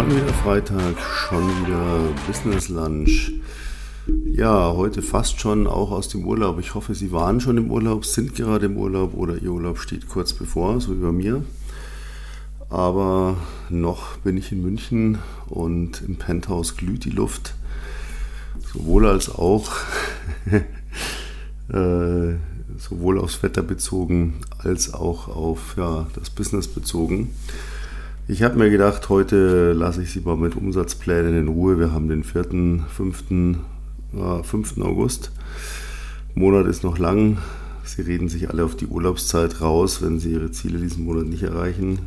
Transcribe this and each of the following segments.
Schon wieder Freitag, schon wieder Business Lunch. Ja, heute fast schon auch aus dem Urlaub. Ich hoffe, Sie waren schon im Urlaub, sind gerade im Urlaub oder Ihr Urlaub steht kurz bevor, so wie bei mir. Aber noch bin ich in München und im Penthouse glüht die Luft. Sowohl als auch, äh, sowohl aufs Wetter bezogen als auch auf ja, das Business bezogen. Ich habe mir gedacht, heute lasse ich Sie mal mit Umsatzplänen in Ruhe. Wir haben den 4., 5., äh, 5. August. Monat ist noch lang. Sie reden sich alle auf die Urlaubszeit raus, wenn Sie Ihre Ziele diesen Monat nicht erreichen.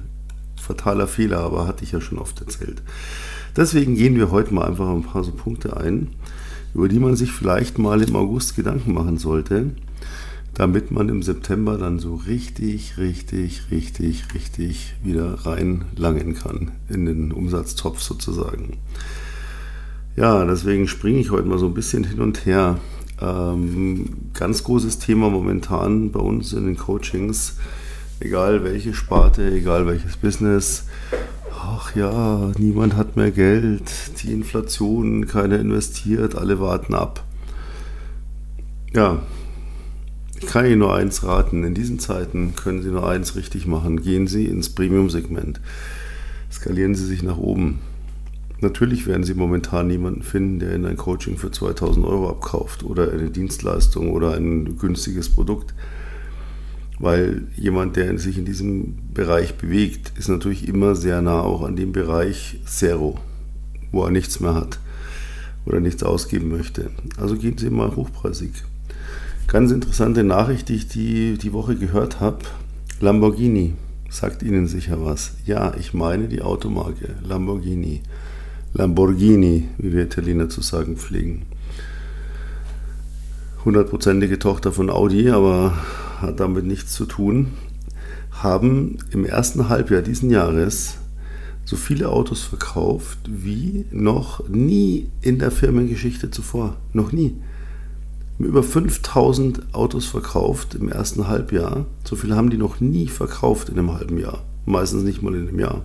Fataler Fehler, aber hatte ich ja schon oft erzählt. Deswegen gehen wir heute mal einfach ein paar so Punkte ein, über die man sich vielleicht mal im August Gedanken machen sollte damit man im September dann so richtig, richtig, richtig, richtig wieder reinlangen kann in den Umsatztopf sozusagen. Ja, deswegen springe ich heute mal so ein bisschen hin und her. Ähm, ganz großes Thema momentan bei uns in den Coachings, egal welche Sparte, egal welches Business. Ach ja, niemand hat mehr Geld, die Inflation, keiner investiert, alle warten ab. Ja, ich kann Ihnen nur eins raten. In diesen Zeiten können Sie nur eins richtig machen. Gehen Sie ins Premium-Segment. Skalieren Sie sich nach oben. Natürlich werden Sie momentan niemanden finden, der Ihnen ein Coaching für 2000 Euro abkauft oder eine Dienstleistung oder ein günstiges Produkt. Weil jemand, der sich in diesem Bereich bewegt, ist natürlich immer sehr nah auch an dem Bereich Zero, wo er nichts mehr hat oder nichts ausgeben möchte. Also gehen Sie mal hochpreisig. Ganz interessante Nachricht, die ich die, die Woche gehört habe. Lamborghini sagt Ihnen sicher was. Ja, ich meine die Automarke Lamborghini. Lamborghini, wie wir Italiener zu sagen pflegen. Hundertprozentige Tochter von Audi, aber hat damit nichts zu tun. Haben im ersten Halbjahr diesen Jahres so viele Autos verkauft wie noch nie in der Firmengeschichte zuvor. Noch nie über 5000 Autos verkauft im ersten Halbjahr. So viele haben die noch nie verkauft in einem halben Jahr. Meistens nicht mal in einem Jahr.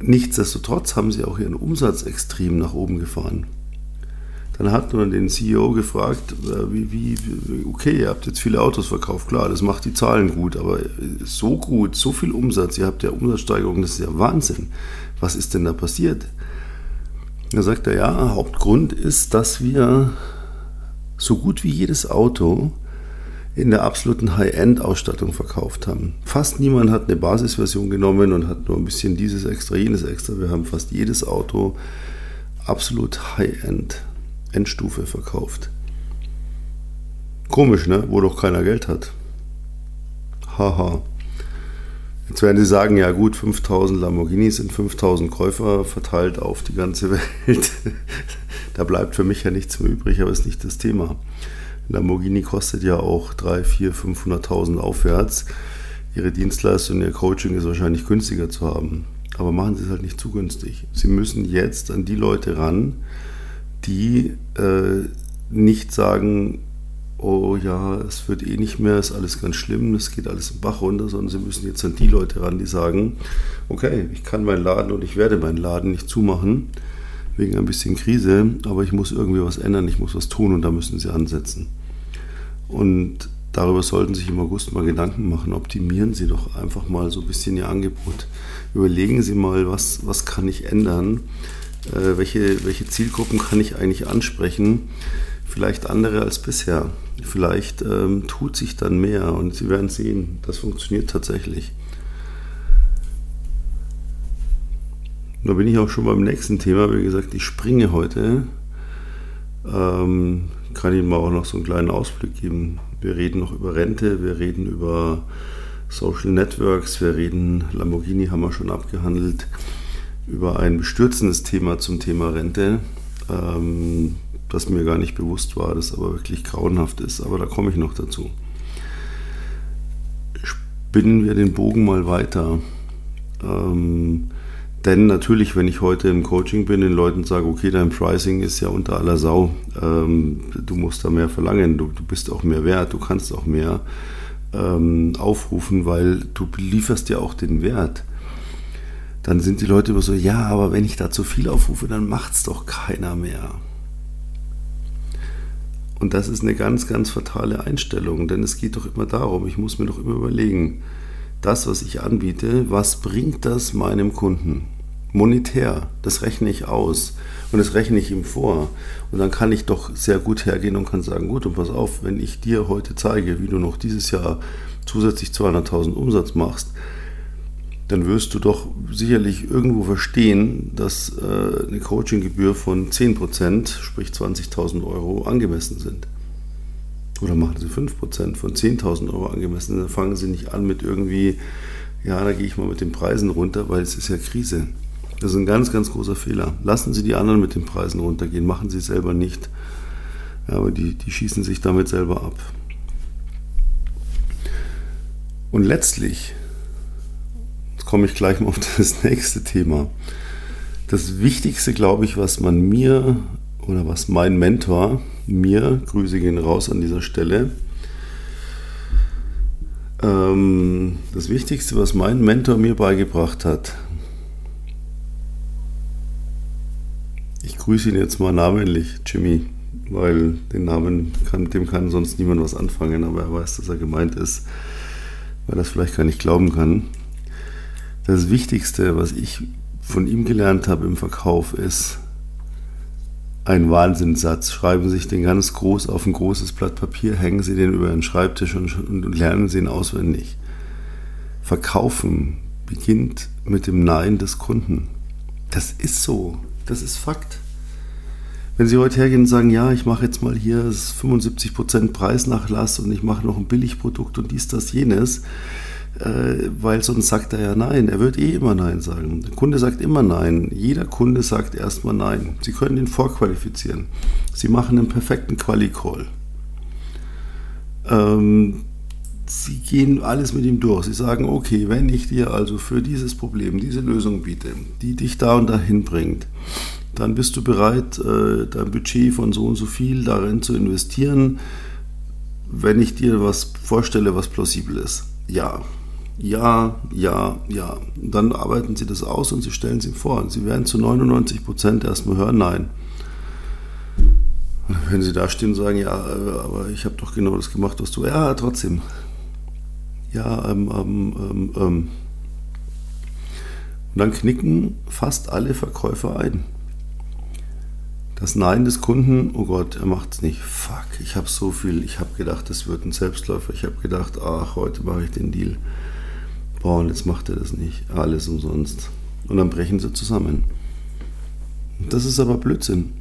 Nichtsdestotrotz haben sie auch ihren Umsatz extrem nach oben gefahren. Dann hat man den CEO gefragt, äh, wie, wie, okay, ihr habt jetzt viele Autos verkauft, klar, das macht die Zahlen gut, aber so gut, so viel Umsatz, ihr habt ja Umsatzsteigerung, das ist ja Wahnsinn. Was ist denn da passiert? Da sagt er, ja, Hauptgrund ist, dass wir so gut wie jedes Auto in der absoluten High-End-Ausstattung verkauft haben. Fast niemand hat eine Basisversion genommen und hat nur ein bisschen dieses extra, jenes extra. Wir haben fast jedes Auto absolut High-End, Endstufe verkauft. Komisch, ne? Wo doch keiner Geld hat. Haha. Jetzt werden Sie sagen, ja gut, 5000 Lamborghinis sind 5000 Käufer verteilt auf die ganze Welt. da bleibt für mich ja nichts mehr übrig, aber ist nicht das Thema. Lamborghini kostet ja auch 3, 4, 500.000 aufwärts. Ihre Dienstleistung, Ihr Coaching ist wahrscheinlich günstiger zu haben. Aber machen Sie es halt nicht zu günstig. Sie müssen jetzt an die Leute ran, die äh, nicht sagen, oh ja, es wird eh nicht mehr, ist alles ganz schlimm, es geht alles im Bach runter, sondern sie müssen jetzt an die Leute ran, die sagen, okay, ich kann meinen Laden und ich werde meinen Laden nicht zumachen, wegen ein bisschen Krise, aber ich muss irgendwie was ändern, ich muss was tun und da müssen sie ansetzen. Und darüber sollten sich im August mal Gedanken machen. Optimieren Sie doch einfach mal so ein bisschen Ihr Angebot. Überlegen Sie mal, was, was kann ich ändern, äh, welche, welche Zielgruppen kann ich eigentlich ansprechen, vielleicht andere als bisher. Vielleicht ähm, tut sich dann mehr und Sie werden sehen, das funktioniert tatsächlich. Da bin ich auch schon beim nächsten Thema. Wie gesagt, ich springe heute. Ähm, kann Ihnen mal auch noch so einen kleinen Ausblick geben. Wir reden noch über Rente, wir reden über Social Networks, wir reden, Lamborghini haben wir schon abgehandelt, über ein bestürzendes Thema zum Thema Rente. Ähm, das mir gar nicht bewusst war, das aber wirklich grauenhaft ist. Aber da komme ich noch dazu. Spinnen wir den Bogen mal weiter. Ähm, denn natürlich, wenn ich heute im Coaching bin, den Leuten sage, okay, dein Pricing ist ja unter aller Sau, ähm, du musst da mehr verlangen, du, du, bist auch mehr wert, du kannst auch mehr ähm, aufrufen, weil du lieferst ja auch den Wert dann sind die Leute immer so, ja, aber wenn ich da zu viel aufrufe, dann macht es doch keiner mehr. Und das ist eine ganz, ganz fatale Einstellung, denn es geht doch immer darum, ich muss mir doch immer überlegen, das, was ich anbiete, was bringt das meinem Kunden? Monetär, das rechne ich aus und das rechne ich ihm vor. Und dann kann ich doch sehr gut hergehen und kann sagen, gut, und pass auf, wenn ich dir heute zeige, wie du noch dieses Jahr zusätzlich 200.000 Umsatz machst, dann wirst du doch sicherlich irgendwo verstehen, dass äh, eine Coachinggebühr von 10%, sprich 20.000 Euro, angemessen sind. Oder machen sie 5% von 10.000 Euro angemessen. Dann fangen sie nicht an mit irgendwie, ja, da gehe ich mal mit den Preisen runter, weil es ist ja Krise. Das ist ein ganz, ganz großer Fehler. Lassen Sie die anderen mit den Preisen runtergehen, machen Sie selber nicht. Ja, aber die, die schießen sich damit selber ab. Und letztlich komme ich gleich mal auf das nächste Thema. Das Wichtigste, glaube ich, was man mir oder was mein Mentor mir, Grüße gehen raus an dieser Stelle, ähm, das Wichtigste, was mein Mentor mir beigebracht hat, ich grüße ihn jetzt mal namentlich, Jimmy, weil den Namen kann, dem kann sonst niemand was anfangen, aber er weiß, dass er gemeint ist, weil er es vielleicht gar nicht glauben kann. Das Wichtigste, was ich von ihm gelernt habe im Verkauf, ist ein Wahnsinnssatz. Schreiben Sie sich den ganz groß auf ein großes Blatt Papier, hängen Sie den über den Schreibtisch und, und lernen Sie ihn auswendig. Verkaufen beginnt mit dem Nein des Kunden. Das ist so. Das ist Fakt. Wenn Sie heute hergehen und sagen, ja, ich mache jetzt mal hier 75% Preisnachlass und ich mache noch ein Billigprodukt und dies, das, jenes, weil sonst sagt er ja Nein. Er wird eh immer Nein sagen. Der Kunde sagt immer Nein. Jeder Kunde sagt erstmal Nein. Sie können ihn vorqualifizieren. Sie machen einen perfekten Quali-Call. Ähm, Sie gehen alles mit ihm durch. Sie sagen, okay, wenn ich dir also für dieses Problem diese Lösung biete, die dich da und dahin bringt, dann bist du bereit, äh, dein Budget von so und so viel darin zu investieren, wenn ich dir was vorstelle, was plausibel ist. Ja, ja, ja, ja. Dann arbeiten Sie das aus und Sie stellen ihm vor. Sie werden zu 99 Prozent erstmal hören, nein. Wenn Sie da stehen und sagen, ja, äh, aber ich habe doch genau das gemacht, was du, ja, trotzdem. Ja, ähm, ähm, ähm, ähm. Und dann knicken fast alle Verkäufer ein. Das Nein des Kunden, oh Gott, er macht es nicht. Fuck, ich habe so viel, ich habe gedacht, das wird ein Selbstläufer. Ich habe gedacht, ach, heute mache ich den Deal boah, und jetzt macht er das nicht, alles umsonst. Und dann brechen sie zusammen. Das ist aber Blödsinn.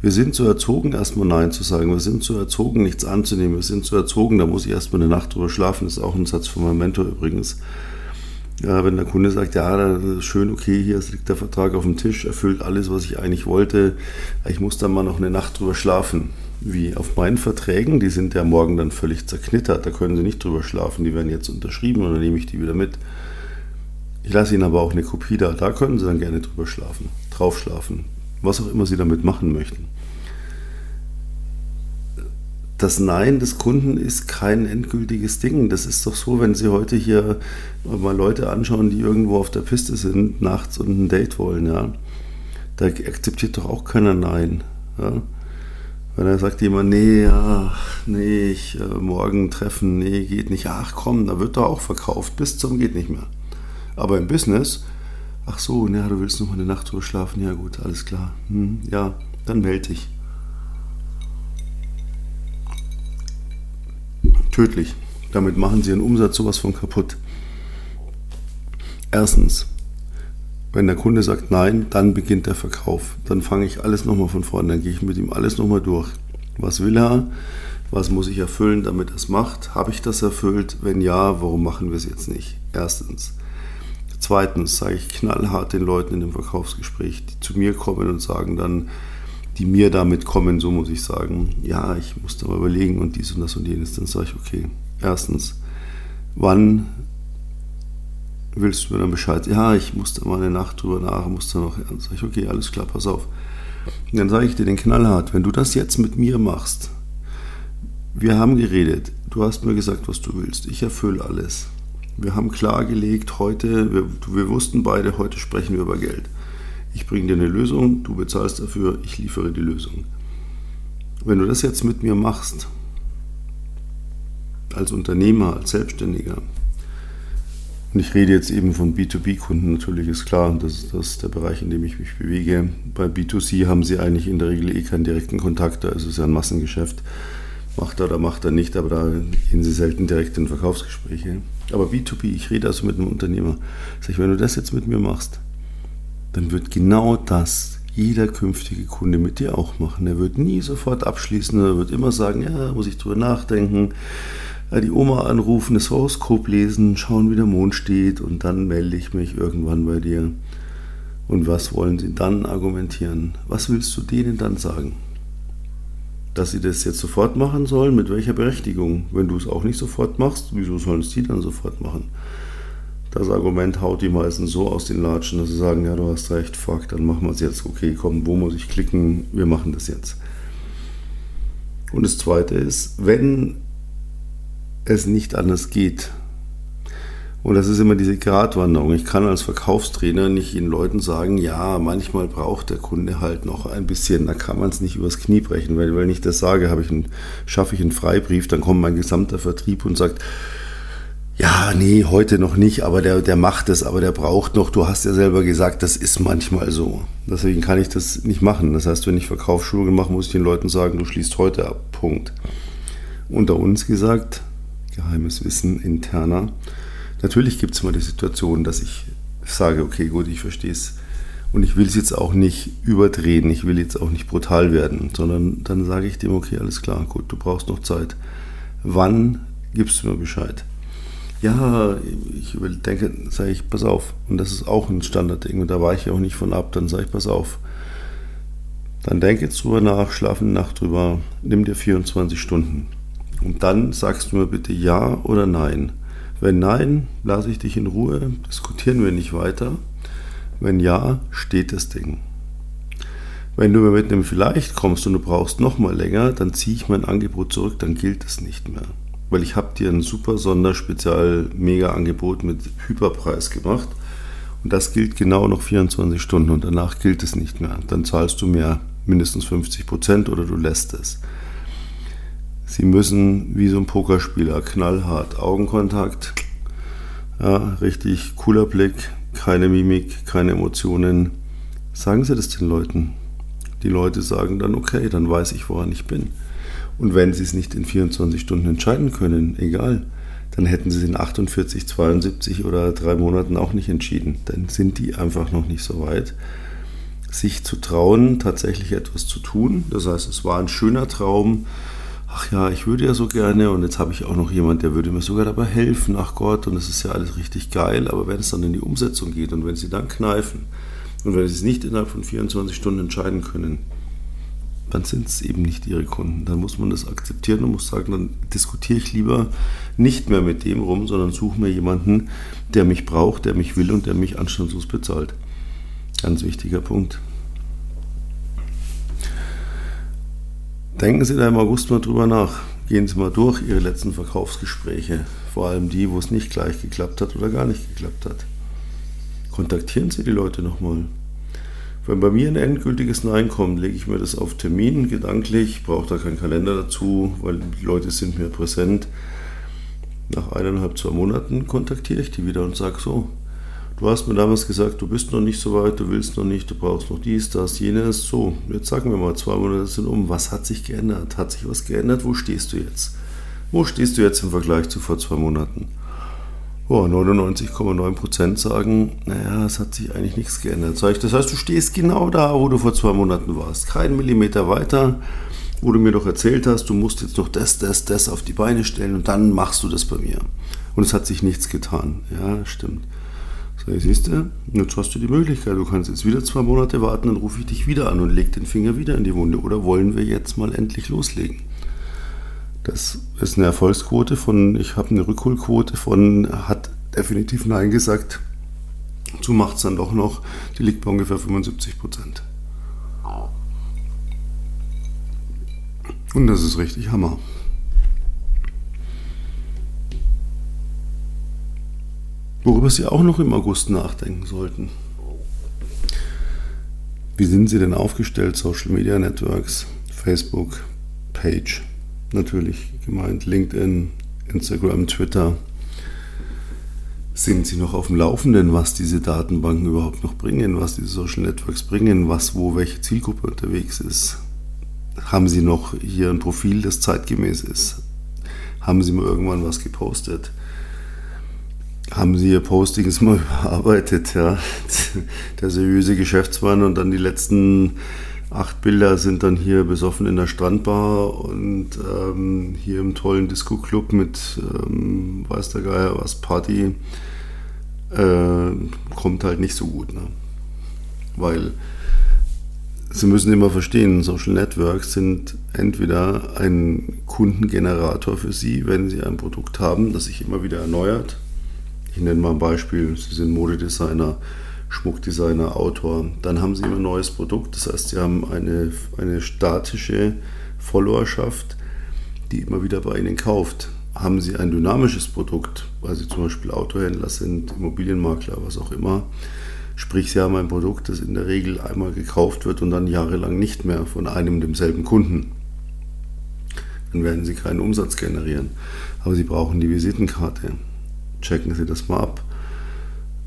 Wir sind so erzogen, erstmal Nein zu sagen. Wir sind so erzogen, nichts anzunehmen. Wir sind so erzogen, da muss ich erstmal eine Nacht drüber schlafen. Das ist auch ein Satz von meinem Mentor übrigens. Ja, wenn der Kunde sagt, ja, schön, okay, hier liegt der Vertrag auf dem Tisch, erfüllt alles, was ich eigentlich wollte, ich muss dann mal noch eine Nacht drüber schlafen wie auf meinen Verträgen, die sind ja morgen dann völlig zerknittert, da können Sie nicht drüber schlafen, die werden jetzt unterschrieben und dann nehme ich die wieder mit. Ich lasse Ihnen aber auch eine Kopie da, da können Sie dann gerne drüber schlafen, drauf schlafen, was auch immer Sie damit machen möchten. Das Nein des Kunden ist kein endgültiges Ding. Das ist doch so, wenn Sie heute hier mal Leute anschauen, die irgendwo auf der Piste sind, nachts und ein Date wollen, ja. Da akzeptiert doch auch keiner Nein. Ja? Weil da sagt jemand, nee, ach, nee, ich, äh, morgen treffen, nee, geht nicht. Ach komm, da wird doch auch verkauft, bis zum geht nicht mehr. Aber im Business, ach so, ja, du willst noch eine Nacht drüber schlafen, ja gut, alles klar. Hm, ja, dann melde dich. Tödlich. Damit machen sie ihren Umsatz sowas von kaputt. Erstens, wenn der Kunde sagt nein, dann beginnt der Verkauf. Dann fange ich alles nochmal von vorne, dann gehe ich mit ihm alles nochmal durch. Was will er? Was muss ich erfüllen, damit er es macht? Habe ich das erfüllt? Wenn ja, warum machen wir es jetzt nicht? Erstens. Zweitens sage ich knallhart den Leuten in dem Verkaufsgespräch, die zu mir kommen und sagen dann, die mir damit kommen, so muss ich sagen, ja, ich muss da mal überlegen und dies und das und jenes. Dann sage ich, okay, erstens, wann willst du mir dann Bescheid? Ja, ich musste mal eine Nacht drüber nach, musste noch. Dann sage ich, okay, alles klar, pass auf. Und dann sage ich dir den knallhart, wenn du das jetzt mit mir machst, wir haben geredet, du hast mir gesagt, was du willst, ich erfülle alles. Wir haben klargelegt, heute, wir, wir wussten beide, heute sprechen wir über Geld. Ich bringe dir eine Lösung, du bezahlst dafür, ich liefere die Lösung. Wenn du das jetzt mit mir machst, als Unternehmer, als Selbstständiger, und ich rede jetzt eben von B2B-Kunden, natürlich ist klar, das ist, das ist der Bereich, in dem ich mich bewege. Bei B2C haben sie eigentlich in der Regel eh keinen direkten Kontakt, es ist ja ein Massengeschäft. Macht er oder macht er nicht, aber da gehen sie selten direkt in Verkaufsgespräche. Aber B2B, ich rede also mit einem Unternehmer. Sag ich, wenn du das jetzt mit mir machst, dann wird genau das jeder künftige Kunde mit dir auch machen. Er wird nie sofort abschließen, er wird immer sagen, ja, muss ich drüber nachdenken, die Oma anrufen, das Horoskop lesen, schauen, wie der Mond steht und dann melde ich mich irgendwann bei dir. Und was wollen sie dann argumentieren? Was willst du denen dann sagen? Dass sie das jetzt sofort machen sollen? Mit welcher Berechtigung? Wenn du es auch nicht sofort machst, wieso sollen es die dann sofort machen? Das Argument haut die meisten so aus den Latschen, dass sie sagen, ja, du hast recht, fuck, dann machen wir es jetzt. Okay, komm, wo muss ich klicken? Wir machen das jetzt. Und das Zweite ist, wenn es nicht anders geht, und das ist immer diese Gratwanderung. Ich kann als Verkaufstrainer nicht den Leuten sagen, ja, manchmal braucht der Kunde halt noch ein bisschen, da kann man es nicht übers Knie brechen, weil wenn ich das sage, ich einen, schaffe ich einen Freibrief, dann kommt mein gesamter Vertrieb und sagt, ja, nee, heute noch nicht, aber der, der macht es, aber der braucht noch. Du hast ja selber gesagt, das ist manchmal so. Deswegen kann ich das nicht machen. Das heißt, wenn ich Verkaufsschulungen mache, muss ich den Leuten sagen, du schließt heute ab. Punkt. Unter uns gesagt, geheimes Wissen, interner. Natürlich gibt es mal die Situation, dass ich sage, okay, gut, ich verstehe es. Und ich will es jetzt auch nicht überdrehen, ich will jetzt auch nicht brutal werden, sondern dann sage ich dem, okay, alles klar, gut, du brauchst noch Zeit. Wann gibst du mir Bescheid? Ja, ich denke, sage ich, pass auf. Und das ist auch ein Standardding und da weiche ich auch nicht von ab. Dann sage ich, pass auf. Dann denke jetzt drüber nach, schlafe eine Nacht drüber, nimm dir 24 Stunden. Und dann sagst du mir bitte ja oder nein. Wenn nein, lasse ich dich in Ruhe, diskutieren wir nicht weiter. Wenn ja, steht das Ding. Wenn du mir mit einem vielleicht kommst und du brauchst noch mal länger, dann ziehe ich mein Angebot zurück, dann gilt es nicht mehr weil ich habe dir ein super Sonderspezial-Mega-Angebot mit Hyperpreis gemacht. Und das gilt genau noch 24 Stunden und danach gilt es nicht mehr. Dann zahlst du mir mindestens 50 Prozent oder du lässt es. Sie müssen wie so ein Pokerspieler knallhart Augenkontakt, ja, richtig cooler Blick, keine Mimik, keine Emotionen. Sagen Sie das den Leuten. Die Leute sagen dann, okay, dann weiß ich, woran ich bin. Und wenn sie es nicht in 24 Stunden entscheiden können, egal, dann hätten sie es in 48, 72 oder drei Monaten auch nicht entschieden. Dann sind die einfach noch nicht so weit, sich zu trauen, tatsächlich etwas zu tun. Das heißt, es war ein schöner Traum. Ach ja, ich würde ja so gerne und jetzt habe ich auch noch jemand, der würde mir sogar dabei helfen. Ach Gott, und es ist ja alles richtig geil. Aber wenn es dann in die Umsetzung geht und wenn sie dann kneifen und wenn sie es nicht innerhalb von 24 Stunden entscheiden können, dann sind es eben nicht ihre Kunden. Dann muss man das akzeptieren und muss sagen, dann diskutiere ich lieber nicht mehr mit dem rum, sondern suche mir jemanden, der mich braucht, der mich will und der mich anstandslos bezahlt. Ganz wichtiger Punkt. Denken Sie da im August mal drüber nach. Gehen Sie mal durch Ihre letzten Verkaufsgespräche, vor allem die, wo es nicht gleich geklappt hat oder gar nicht geklappt hat. Kontaktieren Sie die Leute nochmal. Wenn bei mir ein endgültiges Nein kommt, lege ich mir das auf Termin gedanklich, brauche da keinen Kalender dazu, weil die Leute sind mir präsent. Nach eineinhalb, zwei Monaten kontaktiere ich die wieder und sage so, du hast mir damals gesagt, du bist noch nicht so weit, du willst noch nicht, du brauchst noch dies, das, jenes. So, jetzt sagen wir mal, zwei Monate sind um. Was hat sich geändert? Hat sich was geändert? Wo stehst du jetzt? Wo stehst du jetzt im Vergleich zu vor zwei Monaten? oh, 99,9% sagen, naja, es hat sich eigentlich nichts geändert. Das heißt, du stehst genau da, wo du vor zwei Monaten warst. Kein Millimeter weiter, wo du mir doch erzählt hast, du musst jetzt noch das, das, das auf die Beine stellen und dann machst du das bei mir. Und es hat sich nichts getan. Ja, stimmt. So, siehst du, jetzt hast du die Möglichkeit, du kannst jetzt wieder zwei Monate warten, dann rufe ich dich wieder an und leg den Finger wieder in die Wunde. Oder wollen wir jetzt mal endlich loslegen? Das ist eine Erfolgsquote von, ich habe eine Rückholquote von, hat definitiv Nein gesagt. Zu macht es dann doch noch, die liegt bei ungefähr 75 Prozent. Und das ist richtig Hammer. Worüber Sie auch noch im August nachdenken sollten. Wie sind Sie denn aufgestellt? Social Media Networks, Facebook, Page, natürlich gemeint, LinkedIn, Instagram, Twitter. Sind Sie noch auf dem Laufenden, was diese Datenbanken überhaupt noch bringen, was diese Social Networks bringen, was, wo, welche Zielgruppe unterwegs ist? Haben Sie noch hier ein Profil, das zeitgemäß ist? Haben Sie mal irgendwann was gepostet? Haben Sie Ihr Postings mal überarbeitet? Ja? Der seriöse Geschäftsmann und dann die letzten acht Bilder sind dann hier besoffen in der Strandbar und ähm, hier im tollen Disco-Club mit ähm, weiß der Geier was Party. Äh, kommt halt nicht so gut. Ne? Weil Sie müssen immer verstehen, Social Networks sind entweder ein Kundengenerator für Sie, wenn Sie ein Produkt haben, das sich immer wieder erneuert. Ich nenne mal ein Beispiel, Sie sind Modedesigner, Schmuckdesigner, Autor. Dann haben Sie immer ein neues Produkt, das heißt, Sie haben eine, eine statische Followerschaft, die immer wieder bei Ihnen kauft. Haben Sie ein dynamisches Produkt, weil Sie zum Beispiel Autohändler sind, Immobilienmakler, was auch immer, Sprich, Sie haben ein Produkt, das in der Regel einmal gekauft wird und dann jahrelang nicht mehr von einem und demselben Kunden. Dann werden Sie keinen Umsatz generieren. Aber Sie brauchen die Visitenkarte. Checken Sie das mal ab.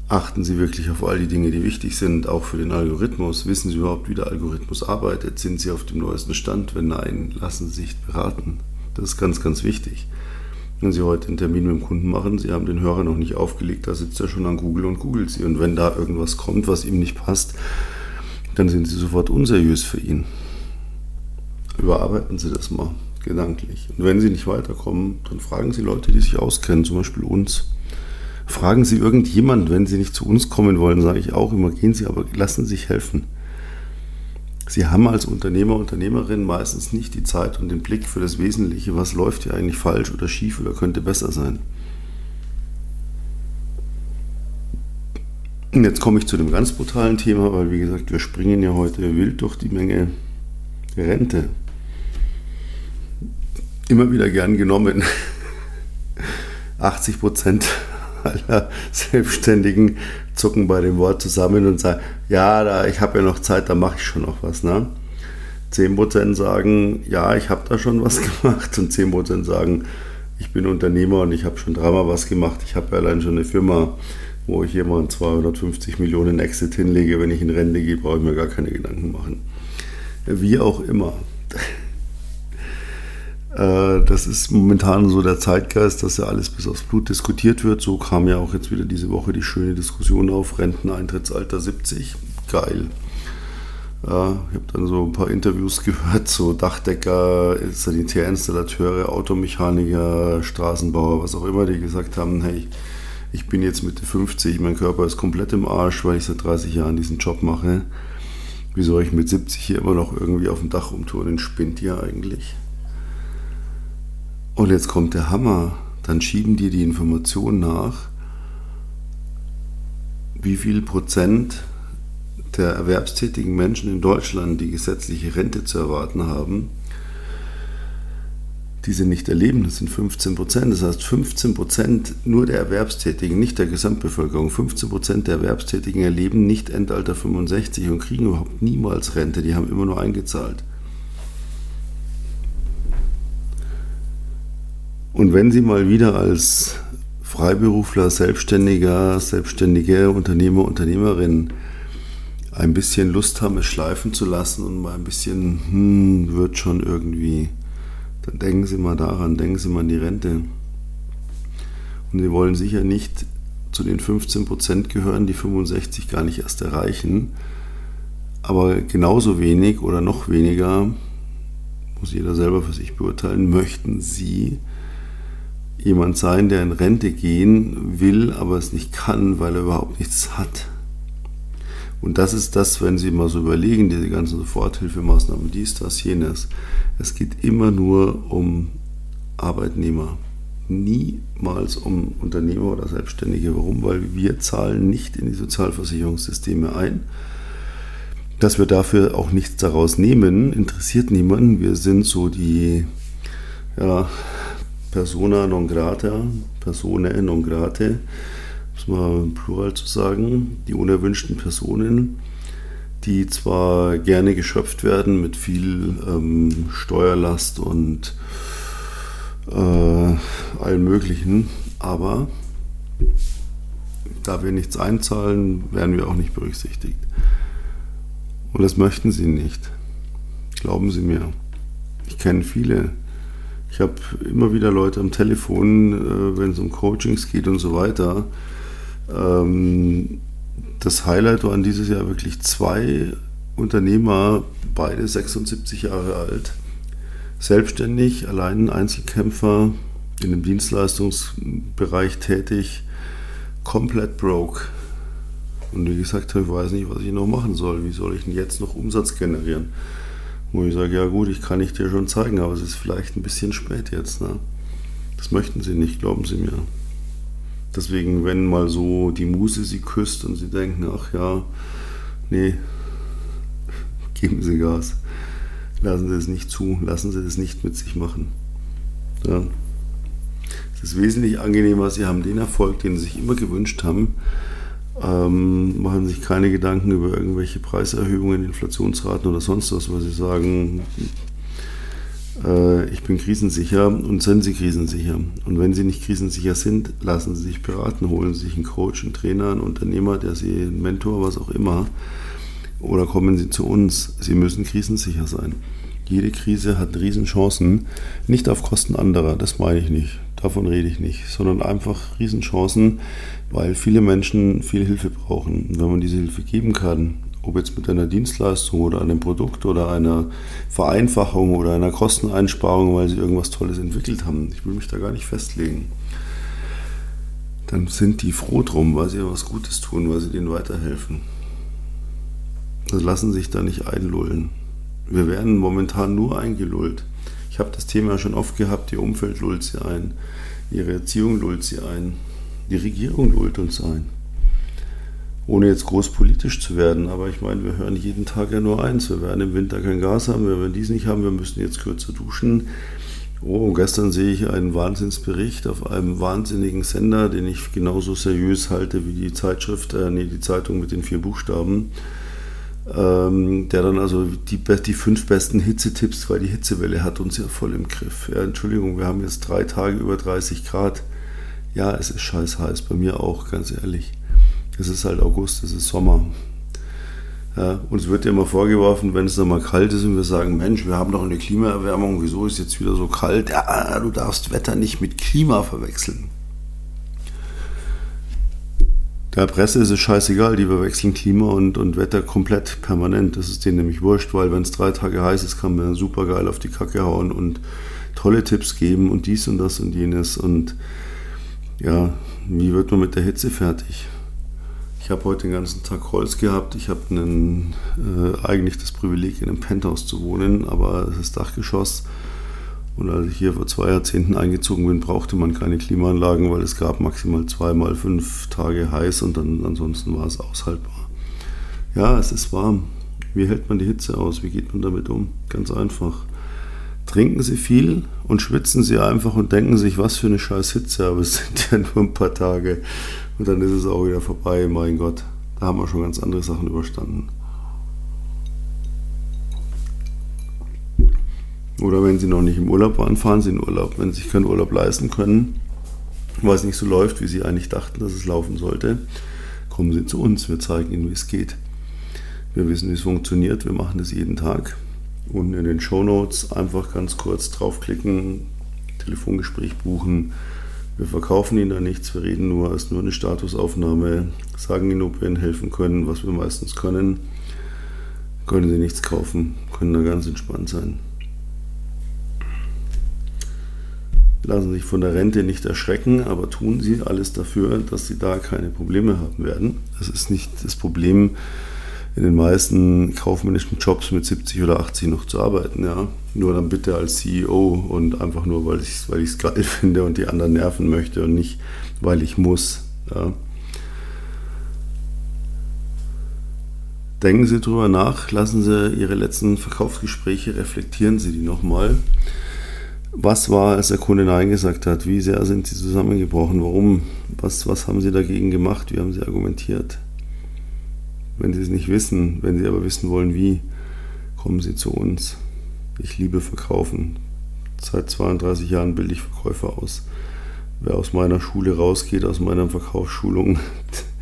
Achten Sie wirklich auf all die Dinge, die wichtig sind, auch für den Algorithmus. Wissen Sie überhaupt, wie der Algorithmus arbeitet? Sind Sie auf dem neuesten Stand? Wenn nein, lassen Sie sich beraten. Das ist ganz, ganz wichtig. Wenn Sie heute einen Termin mit dem Kunden machen, Sie haben den Hörer noch nicht aufgelegt, da sitzt er schon an Google und googelt Sie. Und wenn da irgendwas kommt, was ihm nicht passt, dann sind Sie sofort unseriös für ihn. Überarbeiten Sie das mal gedanklich. Und wenn Sie nicht weiterkommen, dann fragen Sie Leute, die sich auskennen, zum Beispiel uns. Fragen Sie irgendjemand, wenn Sie nicht zu uns kommen wollen, sage ich auch immer, gehen Sie, aber lassen Sie sich helfen. Sie haben als Unternehmer, Unternehmerin meistens nicht die Zeit und den Blick für das Wesentliche, was läuft hier eigentlich falsch oder schief oder könnte besser sein. Und jetzt komme ich zu dem ganz brutalen Thema, weil wie gesagt, wir springen ja heute wild durch die Menge Rente. Immer wieder gern genommen. 80 Prozent aller Selbstständigen zucken bei dem Wort zusammen und sagen, ja, da, ich habe ja noch Zeit, da mache ich schon noch was. Ne? 10% sagen, ja, ich habe da schon was gemacht und 10% sagen, ich bin Unternehmer und ich habe schon dreimal was gemacht. Ich habe ja allein schon eine Firma, wo ich jemand 250 Millionen Exit hinlege. Wenn ich in Rente gehe, brauche ich mir gar keine Gedanken machen. Wie auch immer. Äh, das ist momentan so der Zeitgeist, dass ja alles bis aufs Blut diskutiert wird. So kam ja auch jetzt wieder diese Woche die schöne Diskussion auf Renteneintrittsalter 70. Geil. Ja, ich habe dann so ein paar Interviews gehört, so Dachdecker, Sanitärinstallateure, Automechaniker, Straßenbauer, was auch immer, die gesagt haben, hey, ich bin jetzt Mitte 50, mein Körper ist komplett im Arsch, weil ich seit 30 Jahren diesen Job mache. Wie soll ich mit 70 hier immer noch irgendwie auf dem Dach rumtouren? Spinnt ihr eigentlich? Und jetzt kommt der Hammer. Dann schieben dir die Information nach, wie viel Prozent der erwerbstätigen Menschen in Deutschland die gesetzliche Rente zu erwarten haben, die sie nicht erleben. Das sind 15 Prozent. Das heißt, 15 Prozent nur der Erwerbstätigen, nicht der Gesamtbevölkerung, 15 Prozent der Erwerbstätigen erleben nicht Endalter 65 und kriegen überhaupt niemals Rente. Die haben immer nur eingezahlt. Und wenn Sie mal wieder als Freiberufler, Selbstständiger, selbstständige Unternehmer, Unternehmerin ein bisschen Lust haben, es schleifen zu lassen und mal ein bisschen, hm, wird schon irgendwie, dann denken Sie mal daran, denken Sie mal an die Rente. Und Sie wollen sicher nicht zu den 15% gehören, die 65 gar nicht erst erreichen. Aber genauso wenig oder noch weniger, muss jeder selber für sich beurteilen, möchten Sie jemand sein, der in Rente gehen will, aber es nicht kann, weil er überhaupt nichts hat. Und das ist das, wenn Sie mal so überlegen, diese ganzen Soforthilfemaßnahmen, dies, das, jenes. Es geht immer nur um Arbeitnehmer, niemals um Unternehmer oder Selbstständige. Warum? Weil wir zahlen nicht in die Sozialversicherungssysteme ein. Dass wir dafür auch nichts daraus nehmen, interessiert niemanden. Wir sind so die, ja, persona non grata, personae non grate, muss man im Plural zu sagen, die unerwünschten Personen, die zwar gerne geschöpft werden mit viel ähm, Steuerlast und äh, allem Möglichen, aber da wir nichts einzahlen, werden wir auch nicht berücksichtigt. Und das möchten sie nicht. Glauben Sie mir. Ich kenne viele. Ich habe immer wieder Leute am Telefon, äh, wenn es um Coachings geht und so weiter. Ähm, das Highlight waren dieses Jahr wirklich zwei Unternehmer, beide 76 Jahre alt, selbstständig, allein Einzelkämpfer, in dem Dienstleistungsbereich tätig, komplett broke. Und wie gesagt, ich weiß nicht, was ich noch machen soll. Wie soll ich denn jetzt noch Umsatz generieren? Wo ich sage, ja gut, ich kann ich dir schon zeigen, aber es ist vielleicht ein bisschen spät jetzt. Ne? Das möchten sie nicht, glauben sie mir. Deswegen, wenn mal so die Muse sie küsst und sie denken, ach ja, nee, geben Sie Gas. Lassen Sie es nicht zu, lassen Sie es nicht mit sich machen. Ja. Es ist wesentlich angenehmer, Sie haben den Erfolg, den Sie sich immer gewünscht haben, ähm, machen sich keine Gedanken über irgendwelche Preiserhöhungen, Inflationsraten oder sonst was, weil Sie sagen, äh, ich bin krisensicher und sind Sie krisensicher. Und wenn Sie nicht krisensicher sind, lassen Sie sich beraten, holen Sie sich einen Coach, einen Trainer, einen Unternehmer, der Sie, einen Mentor, was auch immer, oder kommen Sie zu uns. Sie müssen krisensicher sein. Jede Krise hat Riesenchancen, nicht auf Kosten anderer, das meine ich nicht, davon rede ich nicht, sondern einfach Riesenchancen, weil viele Menschen viel Hilfe brauchen. Und wenn man diese Hilfe geben kann, ob jetzt mit einer Dienstleistung oder einem Produkt oder einer Vereinfachung oder einer Kosteneinsparung, weil sie irgendwas Tolles entwickelt haben, ich will mich da gar nicht festlegen, dann sind die froh drum, weil sie was Gutes tun, weil sie denen weiterhelfen. Das lassen sich da nicht einlullen. Wir werden momentan nur eingelullt. Ich habe das Thema schon oft gehabt, ihr Umfeld lullt sie ein, ihre Erziehung lullt sie ein, die Regierung lullt uns ein ohne jetzt groß politisch zu werden, aber ich meine, wir hören jeden Tag ja nur eins. Wir werden im Winter kein Gas haben, wir werden dies nicht haben, wir müssen jetzt kürzer duschen. Oh, gestern sehe ich einen Wahnsinnsbericht auf einem wahnsinnigen Sender, den ich genauso seriös halte wie die Zeitschrift, äh, nee, die Zeitung mit den vier Buchstaben, ähm, der dann also die, die fünf besten Hitzetipps, weil die Hitzewelle hat uns ja voll im Griff. Ja, Entschuldigung, wir haben jetzt drei Tage über 30 Grad. Ja, es ist scheiß heiß, bei mir auch, ganz ehrlich. Es ist halt August, es ist Sommer. Ja, uns wird ja immer vorgeworfen, wenn es dann mal kalt ist und wir sagen, Mensch, wir haben doch eine Klimaerwärmung, wieso ist jetzt wieder so kalt? Ja, du darfst Wetter nicht mit Klima verwechseln. Der Presse ist es scheißegal, die verwechseln Klima und, und Wetter komplett permanent. Das ist denen nämlich wurscht, weil wenn es drei Tage heiß ist, kann man super geil auf die Kacke hauen und tolle Tipps geben und dies und das und jenes. Und ja, wie wird man mit der Hitze fertig? Ich habe heute den ganzen Tag Holz gehabt. Ich habe äh, eigentlich das Privileg, in einem Penthouse zu wohnen, aber es ist Dachgeschoss. Und als ich hier vor zwei Jahrzehnten eingezogen bin, brauchte man keine Klimaanlagen, weil es gab maximal zweimal fünf Tage heiß und dann ansonsten war es aushaltbar. Ja, es ist warm. Wie hält man die Hitze aus? Wie geht man damit um? Ganz einfach. Trinken Sie viel und schwitzen Sie einfach und denken sich, was für eine scheiß Hitze, aber es sind ja nur ein paar Tage. Und dann ist es auch wieder vorbei, mein Gott. Da haben wir schon ganz andere Sachen überstanden. Oder wenn Sie noch nicht im Urlaub waren, fahren Sie in Urlaub. Wenn Sie sich keinen Urlaub leisten können, weil es nicht so läuft, wie Sie eigentlich dachten, dass es laufen sollte, kommen Sie zu uns. Wir zeigen Ihnen, wie es geht. Wir wissen, wie es funktioniert. Wir machen das jeden Tag. Unten in den Show Notes einfach ganz kurz draufklicken, Telefongespräch buchen wir verkaufen ihnen da nichts, wir reden nur, es ist nur eine Statusaufnahme, sagen ihnen, ob wir ihnen helfen können, was wir meistens können. Können sie nichts kaufen, können da ganz entspannt sein. Lassen sich von der Rente nicht erschrecken, aber tun sie alles dafür, dass sie da keine Probleme haben werden. Das ist nicht das Problem, in den meisten kaufmännischen Jobs mit 70 oder 80 noch zu arbeiten. Ja. Nur dann bitte als CEO und einfach nur, weil ich es weil geil finde und die anderen nerven möchte und nicht, weil ich muss. Ja. Denken Sie drüber nach, lassen Sie Ihre letzten Verkaufsgespräche, reflektieren Sie die nochmal. Was war, als der Kunde Nein gesagt hat? Wie sehr sind Sie zusammengebrochen? Warum? Was, was haben Sie dagegen gemacht? Wie haben Sie argumentiert? Wenn Sie es nicht wissen, wenn Sie aber wissen wollen, wie, kommen Sie zu uns. Ich liebe Verkaufen. Seit 32 Jahren bilde ich Verkäufer aus. Wer aus meiner Schule rausgeht, aus meiner Verkaufsschulung,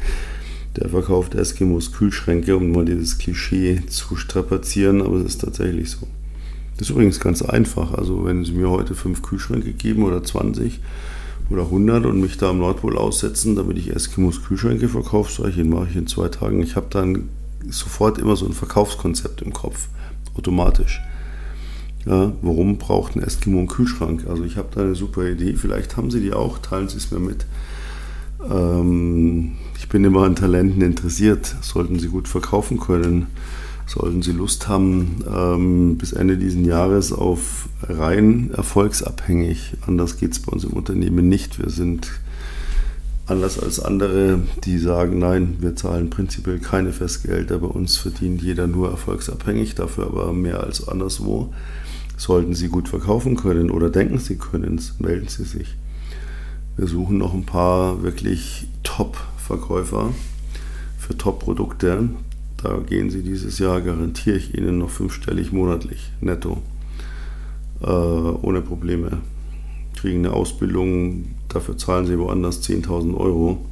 der verkauft Eskimos Kühlschränke, um mal dieses Klischee zu strapazieren, aber es ist tatsächlich so. Das ist übrigens ganz einfach. Also wenn Sie mir heute fünf Kühlschränke geben oder 20 oder 100 und mich da am Nordpol aussetzen, damit ich Eskimos Kühlschränke verkaufe, sage ich, den mache ich in zwei Tagen. Ich habe dann sofort immer so ein Verkaufskonzept im Kopf, automatisch. Ja, warum braucht ein Eskimo einen Kühlschrank? Also ich habe da eine super Idee, vielleicht haben Sie die auch, teilen Sie es mir mit. Ähm, ich bin immer an Talenten interessiert, sollten Sie gut verkaufen können sollten Sie Lust haben, ähm, bis Ende dieses Jahres auf rein erfolgsabhängig. Anders geht es bei uns im Unternehmen nicht. Wir sind anders als andere, die sagen, nein, wir zahlen prinzipiell keine Festgelder. Bei uns verdient jeder nur erfolgsabhängig, dafür aber mehr als anderswo. Sollten Sie gut verkaufen können oder denken Sie können es, melden Sie sich. Wir suchen noch ein paar wirklich Top-Verkäufer für Top-Produkte, da gehen Sie dieses Jahr, garantiere ich Ihnen, noch fünfstellig monatlich netto. Äh, ohne Probleme. Kriegen eine Ausbildung, dafür zahlen Sie woanders 10.000 Euro.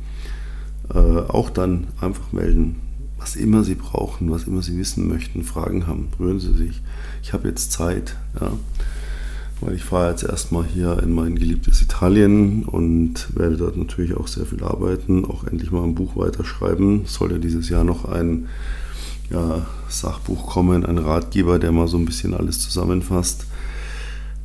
Äh, auch dann einfach melden. Was immer Sie brauchen, was immer Sie wissen möchten, Fragen haben, rühren Sie sich. Ich habe jetzt Zeit. Ja weil ich fahre jetzt erstmal hier in mein geliebtes Italien und werde dort natürlich auch sehr viel arbeiten, auch endlich mal ein Buch weiterschreiben. Es soll ja dieses Jahr noch ein ja, Sachbuch kommen, ein Ratgeber, der mal so ein bisschen alles zusammenfasst.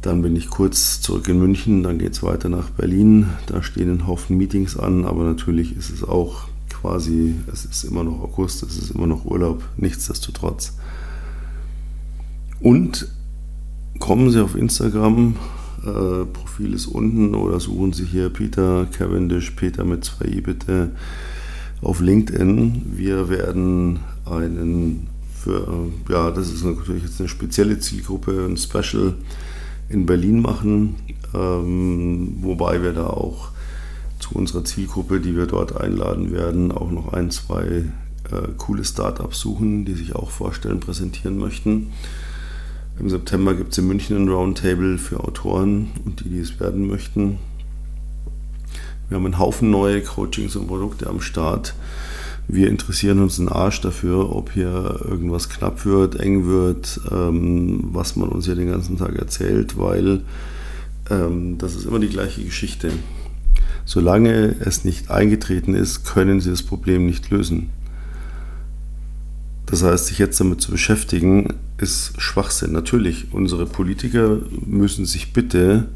Dann bin ich kurz zurück in München, dann geht es weiter nach Berlin. Da stehen ein Haufen Meetings an, aber natürlich ist es auch quasi, es ist immer noch August, es ist immer noch Urlaub, nichtsdestotrotz. Und kommen Sie auf Instagram, äh, Profil ist unten oder suchen Sie hier Peter Cavendish, Peter mit zwei i bitte, auf LinkedIn. Wir werden einen für, ja, das ist natürlich jetzt eine spezielle Zielgruppe, ein Special in Berlin machen, ähm, wobei wir da auch zu unserer Zielgruppe, die wir dort einladen werden, auch noch ein, zwei äh, coole Startups suchen, die sich auch vorstellen, präsentieren möchten. Im September gibt es in München ein Roundtable für Autoren und die, die es werden möchten. Wir haben einen Haufen neue Coachings und Produkte am Start. Wir interessieren uns einen Arsch dafür, ob hier irgendwas knapp wird, eng wird, ähm, was man uns hier den ganzen Tag erzählt, weil ähm, das ist immer die gleiche Geschichte. Solange es nicht eingetreten ist, können Sie das Problem nicht lösen. Das heißt, sich jetzt damit zu beschäftigen, ist Schwachsinn. Natürlich, unsere Politiker müssen sich bitte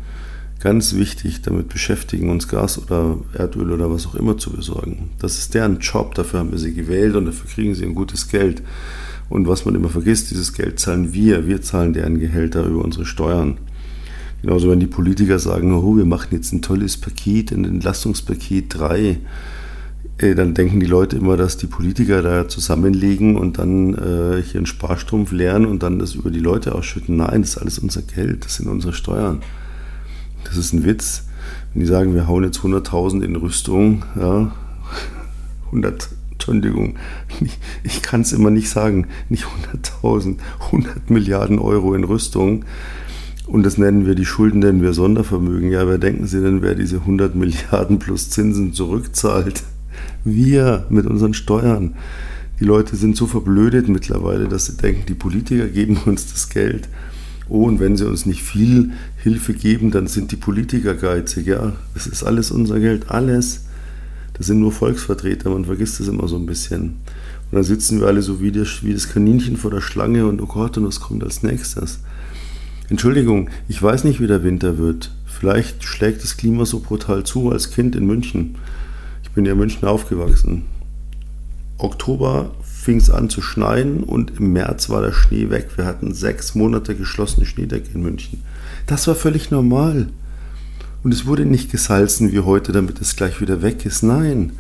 ganz wichtig damit beschäftigen, uns Gas oder Erdöl oder was auch immer zu besorgen. Das ist deren Job, dafür haben wir sie gewählt und dafür kriegen sie ein gutes Geld. Und was man immer vergisst, dieses Geld zahlen wir, wir zahlen deren Gehälter über unsere Steuern. Genauso wenn die Politiker sagen, oh, wir machen jetzt ein tolles Paket, ein Entlastungspaket 3 äh, dann denken die Leute immer, dass die Politiker da zusammenlegen und dann äh, hier einen Sparstrumpf leeren und dann das über die Leute ausschütten. Nein, das ist alles unser Geld, das sind unsere Steuern. Das ist ein Witz. Wenn die sagen, wir hauen jetzt 100.000 in Rüstung, ja, 100, Entschuldigung, ich kann es immer nicht sagen, nicht 100.000, 100 Milliarden Euro in Rüstung. Und das nennen wir die Schulden, nennen wir Sondervermögen. Ja, wer denken Sie denn, wer diese 100 Milliarden plus Zinsen zurückzahlt? Wir mit unseren Steuern. Die Leute sind so verblödet mittlerweile, dass sie denken, die Politiker geben uns das Geld. Oh, und wenn sie uns nicht viel Hilfe geben, dann sind die Politiker geizig. Ja, das ist alles unser Geld, alles. Das sind nur Volksvertreter, man vergisst das immer so ein bisschen. Und dann sitzen wir alle so wie das, wie das Kaninchen vor der Schlange und oh Gott, und was kommt als nächstes? Entschuldigung, ich weiß nicht, wie der Winter wird. Vielleicht schlägt das Klima so brutal zu als Kind in München. Ich bin ja in München aufgewachsen. Oktober fing es an zu schneien und im März war der Schnee weg. Wir hatten sechs Monate geschlossene Schneedecke in München. Das war völlig normal. Und es wurde nicht gesalzen wie heute, damit es gleich wieder weg ist. Nein.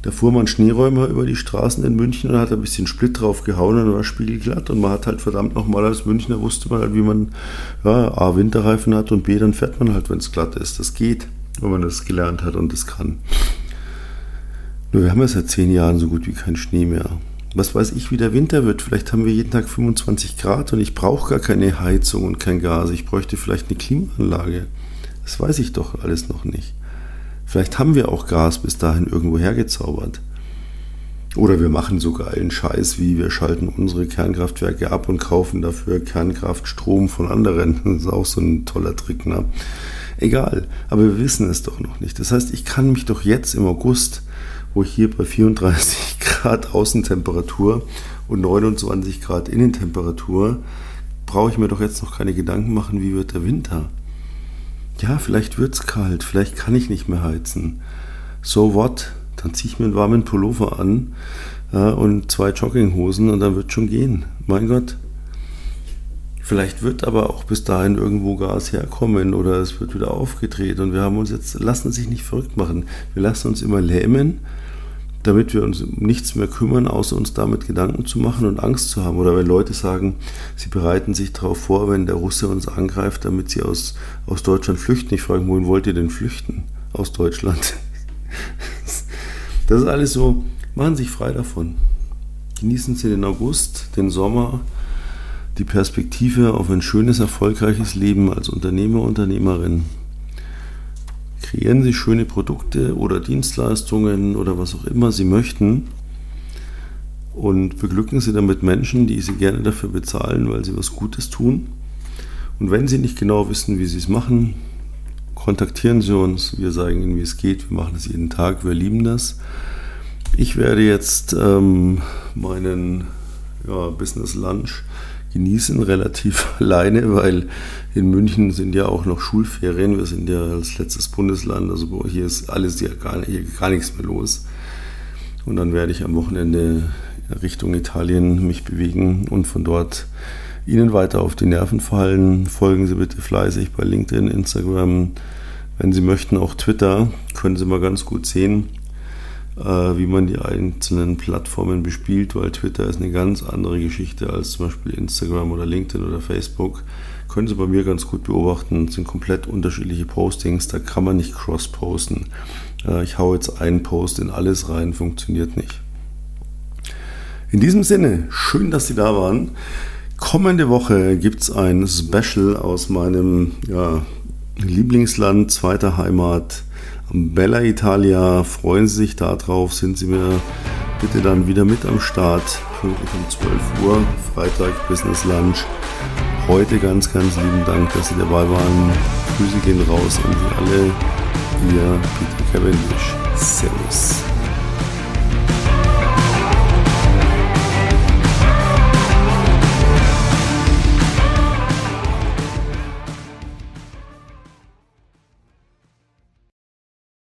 Da fuhr man Schneeräumer über die Straßen in München und hat ein bisschen Split drauf gehauen und war spiegelglatt. Und man hat halt verdammt nochmal als Münchner wusste man halt, wie man ja, A, Winterreifen hat und B, dann fährt man halt, wenn es glatt ist. Das geht, wenn man das gelernt hat und das kann. Nur wir haben ja seit zehn Jahren so gut wie keinen Schnee mehr. Was weiß ich, wie der Winter wird. Vielleicht haben wir jeden Tag 25 Grad und ich brauche gar keine Heizung und kein Gas. Ich bräuchte vielleicht eine Klimaanlage. Das weiß ich doch alles noch nicht. Vielleicht haben wir auch Gas bis dahin irgendwo hergezaubert. Oder wir machen so geilen Scheiß wie wir schalten unsere Kernkraftwerke ab und kaufen dafür Kernkraftstrom von anderen. Das ist auch so ein toller Trick. Ne? Egal, aber wir wissen es doch noch nicht. Das heißt, ich kann mich doch jetzt im August, wo ich hier bei 34 Grad Außentemperatur und 29 Grad Innentemperatur, brauche ich mir doch jetzt noch keine Gedanken machen, wie wird der Winter. Ja, vielleicht wird es kalt, vielleicht kann ich nicht mehr heizen. So what? Dann ziehe ich mir einen warmen Pullover an ja, und zwei Jogginghosen und dann wird schon gehen. Mein Gott. Vielleicht wird aber auch bis dahin irgendwo Gas herkommen oder es wird wieder aufgedreht und wir haben uns jetzt, lassen sich nicht verrückt machen. Wir lassen uns immer lähmen, damit wir uns um nichts mehr kümmern, außer uns damit Gedanken zu machen und Angst zu haben. Oder wenn Leute sagen, sie bereiten sich darauf vor, wenn der Russe uns angreift, damit sie aus, aus Deutschland flüchten. Ich frage, wohin wollt ihr denn flüchten? Aus Deutschland. Das ist alles so, machen Sie sich frei davon. Genießen Sie den August, den Sommer, die Perspektive auf ein schönes, erfolgreiches Leben als Unternehmer, Unternehmerin. Kreieren Sie schöne Produkte oder Dienstleistungen oder was auch immer Sie möchten und beglücken Sie damit Menschen, die Sie gerne dafür bezahlen, weil Sie was Gutes tun. Und wenn Sie nicht genau wissen, wie Sie es machen, kontaktieren Sie uns. Wir sagen Ihnen, wie es geht. Wir machen es jeden Tag. Wir lieben das. Ich werde jetzt ähm, meinen ja, Business Lunch genießen, relativ alleine, weil in München sind ja auch noch Schulferien. Wir sind ja als letztes Bundesland, also hier ist alles ja gar, hier gar nichts mehr los. Und dann werde ich am Wochenende Richtung Italien mich bewegen und von dort Ihnen weiter auf die Nerven fallen. Folgen Sie bitte fleißig bei LinkedIn, Instagram, wenn Sie möchten auch Twitter. Können Sie mal ganz gut sehen, wie man die einzelnen Plattformen bespielt, weil Twitter ist eine ganz andere Geschichte als zum Beispiel Instagram oder LinkedIn oder Facebook. Können Sie bei mir ganz gut beobachten, das sind komplett unterschiedliche Postings, da kann man nicht cross-posten. Äh, ich haue jetzt einen Post in alles rein, funktioniert nicht. In diesem Sinne, schön, dass Sie da waren. Kommende Woche gibt es ein Special aus meinem ja, Lieblingsland, zweiter Heimat, Bella Italia. Freuen Sie sich darauf, sind Sie mir bitte dann wieder mit am Start, pünktlich um 12 Uhr, Freitag Business Lunch. Heute ganz, ganz lieben Dank, dass Sie dabei waren. Grüße gehen raus an Sie alle. Ihr Peter Cavendish. Servus.